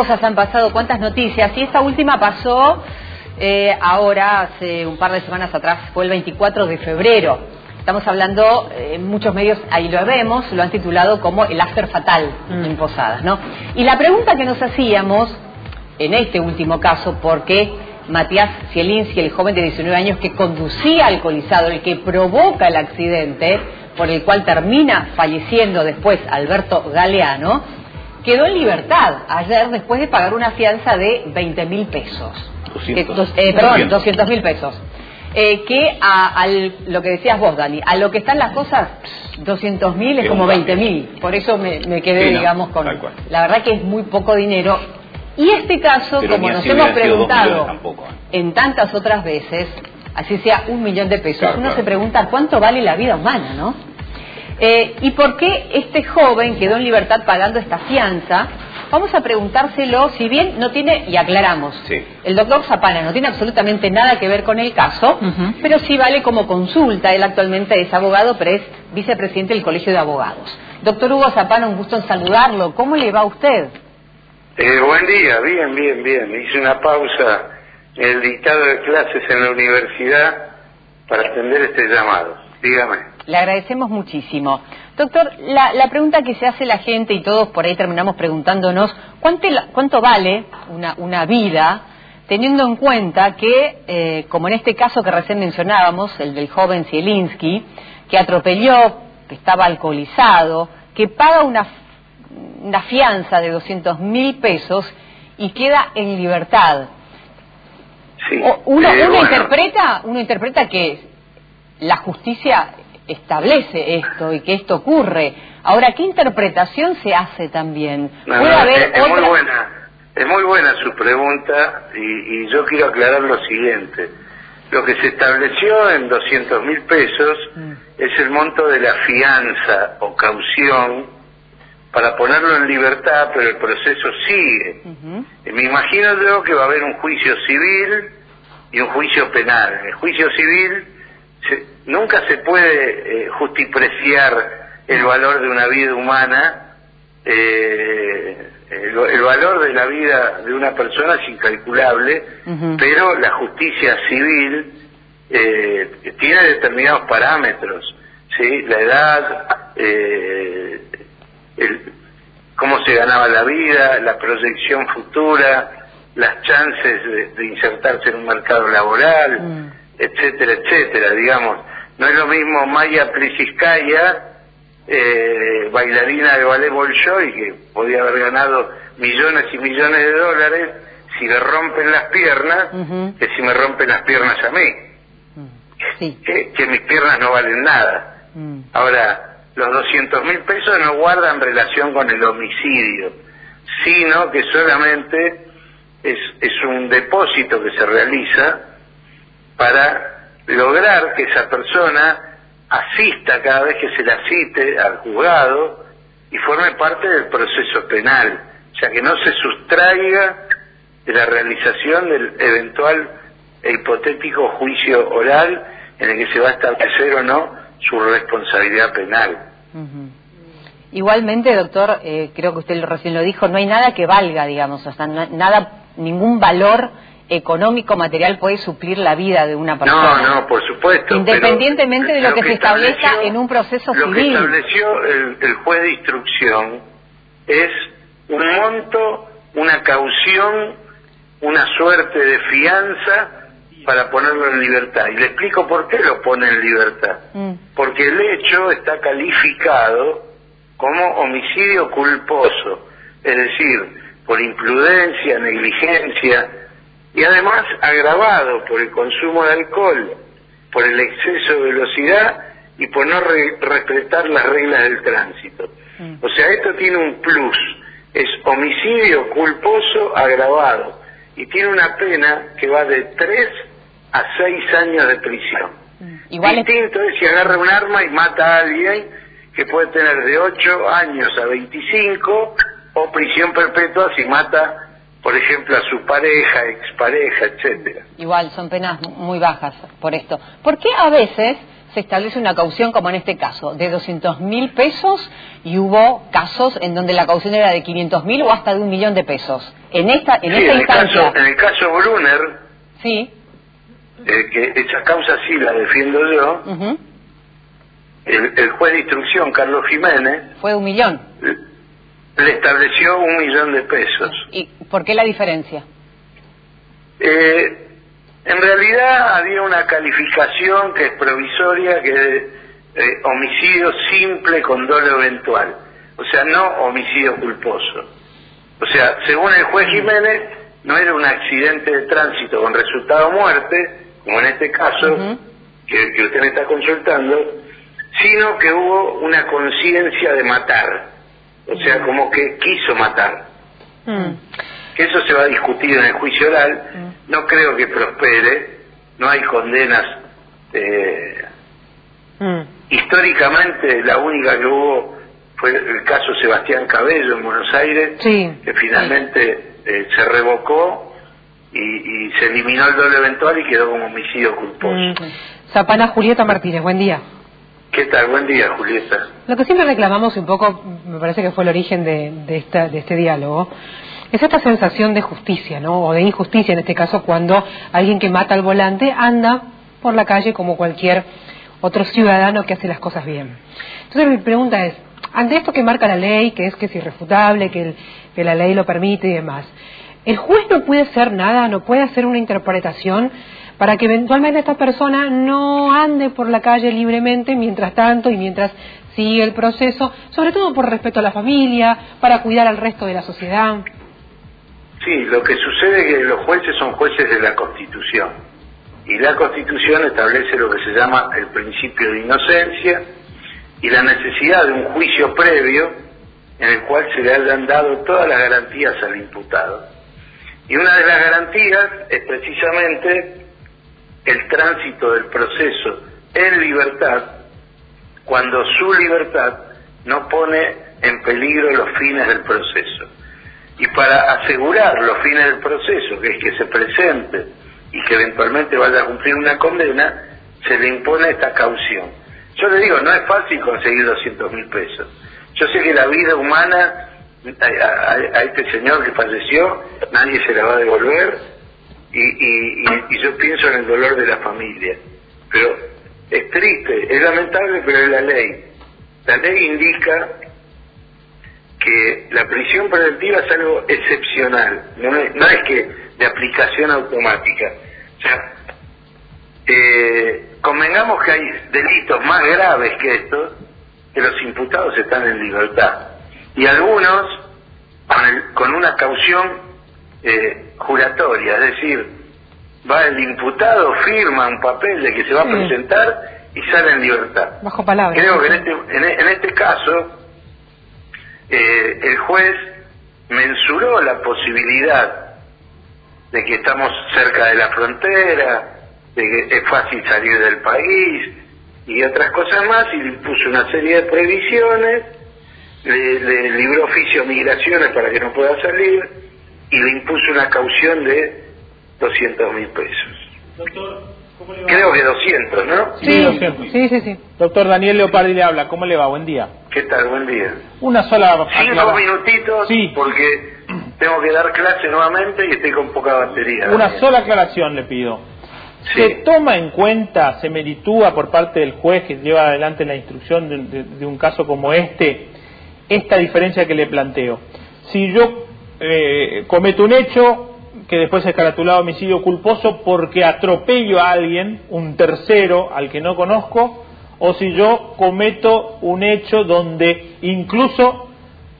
cosas han pasado, cuántas noticias. Y esta última pasó eh, ahora, hace un par de semanas atrás, fue el 24 de febrero. Estamos hablando, eh, en muchos medios, ahí lo vemos, lo han titulado como el after fatal mm. en Posadas, ¿no? Y la pregunta que nos hacíamos, en este último caso, porque Matías Zielinski, el joven de 19 años que conducía alcoholizado, el que provoca el accidente, por el cual termina falleciendo después Alberto Galeano, quedó en libertad ayer después de pagar una fianza de 20 mil pesos. 200. Eh, perdón, 200 mil pesos. Eh, que a, lo que decías vos, Dani, a lo que están las cosas, 200 mil es como 20 mil. Por eso me, quedé, digamos, con... La verdad que es muy poco dinero. Y este caso, como nos hemos preguntado ¿eh? en tantas otras veces, así sea un millón de pesos, uno se pregunta cuánto vale la vida humana, ¿no? Eh, ¿Y por qué este joven quedó en libertad pagando esta fianza? Vamos a preguntárselo, si bien no tiene, y aclaramos, el doctor Zapana no tiene absolutamente nada que ver con el caso, pero sí vale como consulta. Él actualmente es abogado, pero es vicepresidente del Colegio de Abogados. Doctor Hugo Zapana, un gusto en saludarlo. ¿Cómo le va a usted? Eh, buen día, bien, bien, bien. Hice una pausa en el dictado de clases en la universidad para atender este llamado. Dígame. Le agradecemos muchísimo. Doctor, la, pregunta que se hace la gente y todos por ahí terminamos preguntándonos, ¿cuánto, cuánto vale una, una, vida teniendo en cuenta que, eh, como en este caso que recién mencionábamos, el del joven Zielinski, que atropelló, que estaba alcoholizado, que paga una, una fianza de 200 mil pesos y queda en libertad? Sí. Uno, uno interpreta, uno interpreta que la justicia establece esto y que esto ocurre. Ahora, ¿qué interpretación se hace también? es, muy buena, es muy buena su pregunta y, yo quiero aclarar lo siguiente. Lo que se estableció en 200 mil pesos mm. es el monto de la fianza o caución para ponerlo en libertad, pero el proceso sigue. Me imagino yo que va a haber un juicio civil y un juicio penal. el juicio civil nunca se puede eh, justipreciar el valor de una vida humana, eh, el, valor de la vida de una persona es incalculable, pero la justicia civil eh, tiene determinados parámetros, ¿sí? la edad, el, cómo se ganaba la vida, la proyección futura, las chances de, insertarse en un mercado laboral. Mm etcétera, etcétera, digamos. No es lo mismo Maya Plisiskaya, eh, bailarina de ballet Bolshoi, que podía haber ganado millones y millones de dólares si le rompen las piernas, que si me rompen las piernas a mí. Mm. Que, mis piernas no valen nada. Mm. Ahora, los 200 mil pesos no guardan relación con el homicidio, sino que solamente es, es un depósito que se realiza para lograr que esa persona asista cada vez que se la cite al juzgado y forme parte del proceso penal, o sea que no se sustraiga de la realización del eventual e hipotético juicio oral en el que se va a establecer o no su responsabilidad penal. Igualmente, doctor, eh, creo que usted recién lo dijo, no hay nada que valga, digamos, o sea, nada, ningún valor económico, material puede suplir la vida de una persona. No, no, por supuesto. Independientemente de lo, que, se establezca en un proceso civil. Lo que estableció el, juez de instrucción es un monto, una caución, una suerte de fianza para ponerlo en libertad. Y le explico por qué lo pone en libertad. Mm. Porque el hecho está calificado como homicidio culposo, es decir, por imprudencia, negligencia, y además agravado por el consumo de alcohol, por el exceso de velocidad y por no respetar las reglas del tránsito. Mm. O sea, esto tiene un plus, es homicidio culposo agravado y tiene una pena que va de 3 a 6 años de prisión. Mm. Igual Distinto es si agarra un arma y mata a alguien que puede tener de 8 años a 25 o prisión perpetua si mata por ejemplo, a su pareja, expareja, etcétera. Igual, son penas muy bajas por esto. ¿Por qué a veces se establece una caución, como en este caso, de 200 mil pesos y hubo casos en donde la caución era de 500 mil o hasta de un millón de pesos. En esta, en esta instancia. El caso, en el caso Brunner, sí. Eh, que esa causa sí la defiendo yo, el, juez de instrucción, Carlos Jiménez. Fue un millón. Le estableció un millón de pesos. ¿Y por qué la diferencia? Eh, en realidad había una calificación que es provisoria, que es eh, homicidio simple con dolo eventual, o sea, no homicidio culposo. O sea, según el juez Jiménez, no era un accidente de tránsito con resultado muerte, como en este caso que, que, usted me está consultando, sino que hubo una conciencia de matar, o sea, como que quiso matar. Mm. Que eso se va a discutir en el juicio oral, mm. no creo que prospere, no hay condenas. Eh, mm. Históricamente la única que hubo fue el caso Sebastián Cabello en Buenos Aires, que finalmente eh, se revocó y, se eliminó el doble eventual y quedó como homicidio culposo. Zapana Julieta Martínez, buen día. ¿Qué tal? Buen día, Julieta. Lo que siempre reclamamos un poco, me parece que fue el origen de, de, esta, de este diálogo, es esta sensación de justicia, ¿no? O de injusticia en este caso, cuando alguien que mata al volante anda por la calle como cualquier otro ciudadano que hace las cosas bien. Entonces mi pregunta es, ante esto que marca la ley, que es que es irrefutable, que, que la ley lo permite y demás, ¿el juez no puede hacer nada, no puede hacer una interpretación para que eventualmente esta persona no ande por la calle libremente mientras tanto y mientras sigue el proceso, sobre todo por respeto a la familia, para cuidar al resto de la sociedad. Sí, lo que sucede es que los jueces son jueces de la Constitución y la Constitución establece lo que se llama el principio de inocencia y la necesidad de un juicio previo en el cual se le hayan dado todas las garantías al imputado. Y una de las garantías es precisamente el tránsito del proceso en libertad cuando su libertad no pone en peligro los fines del proceso. Y para asegurar los fines del proceso, que es que se presente y que eventualmente vaya a cumplir una condena, se le impone esta caución. Yo le digo, no es fácil conseguir 200 mil pesos. Yo sé que la vida humana a, este señor que falleció, nadie se la va a devolver, y, y, yo pienso en el dolor de la familia. Pero es triste, es lamentable, pero es la ley. La ley indica que la prisión preventiva es algo excepcional, no es, no es que de aplicación automática. O sea, eh, convengamos que hay delitos más graves que estos, que los imputados están en libertad. Y algunos con, con una caución eh, juratoria, es decir, va el imputado, firma un papel de que se va a presentar y sale en libertad. Bajo palabra. Creo que en este, en, este caso eh, el juez mensuró la posibilidad de que estamos cerca de la frontera, de que es fácil salir del país y otras cosas más y le impuso una serie de previsiones, le, le libró oficio migraciones para que no pueda salir y le impuso una caución de 200 mil pesos. Creo que 200, ¿no? Sí, 200. Sí, sí, sí. Doctor Daniel Leopardi le habla, ¿cómo le va? Buen día. ¿Qué tal? Buen día. Una sola... Cinco minutitos, sí. porque tengo que dar clase nuevamente y estoy con poca batería. Una sola aclaración le pido. ¿Se toma en cuenta, se meritúa por parte del juez que lleva adelante la instrucción de, de un caso como este, esta diferencia que le planteo? Si yo eh, cometo un hecho que después es caratulado homicidio culposo porque atropello a alguien, un tercero al que no conozco, o si yo cometo un hecho donde incluso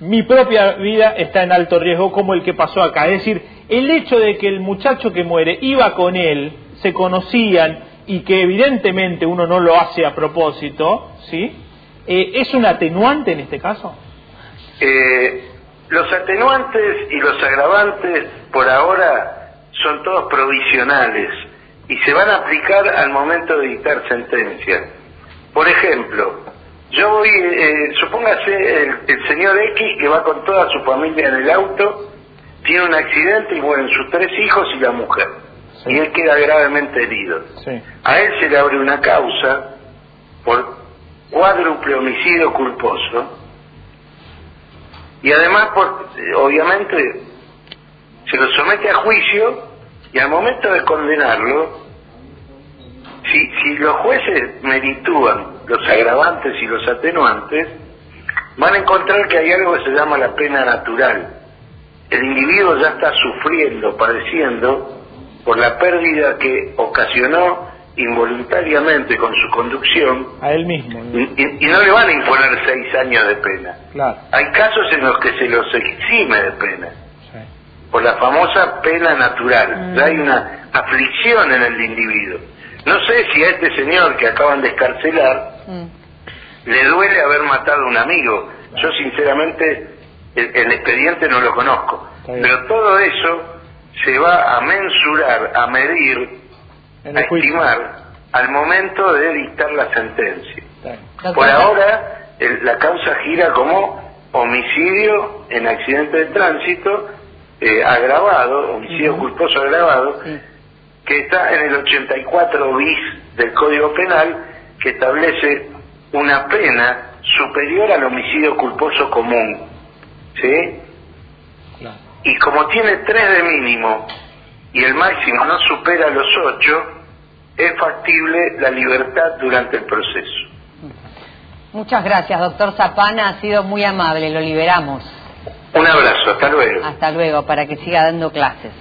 mi propia vida está en alto riesgo, como el que pasó acá. Es decir, el hecho de que el muchacho que muere iba con él, se conocían y que evidentemente uno no lo hace a propósito, ¿sí? Eh, ¿Es un atenuante en este caso? Eh, los atenuantes y los agravantes por ahora son todos provisionales y se van a aplicar al momento de dictar sentencia. Por ejemplo, yo voy, eh, supóngase el, señor X que va con toda su familia en el auto, tiene un accidente y mueren sus tres hijos y la mujer, y él queda gravemente herido. A él se le abre una causa por cuádruple homicidio culposo y además, por, obviamente, se lo somete a juicio y al momento de condenarlo, si, si los jueces meritúan los agravantes y los atenuantes, van a encontrar que hay algo que se llama la pena natural. El individuo ya está sufriendo, padeciendo, por la pérdida que ocasionó involuntariamente con su conducción a él mismo y, no le van a imponer seis años de pena. Hay casos en los que se los exime de pena. Por la famosa pena natural. Ya hay una aflicción en el individuo. No sé si a este señor que acaban de escarcelar mm. le duele haber matado a un amigo. Yo sinceramente el, expediente no lo conozco. Pero todo eso se va a mensurar a medir a estimar al momento de dictar la sentencia. Por ahora, la causa gira como homicidio en accidente de tránsito eh, agravado, homicidio culposo agravado, que está en el 84 bis del Código Penal, que establece una pena superior al homicidio culposo común. ¿Sí? Y como tiene tres de mínimo y el máximo no supera los ocho, es factible la libertad durante el proceso. Muchas gracias, doctor Zapana, ha sido muy amable, lo liberamos. Un abrazo, hasta luego. Hasta luego, para que siga dando clases.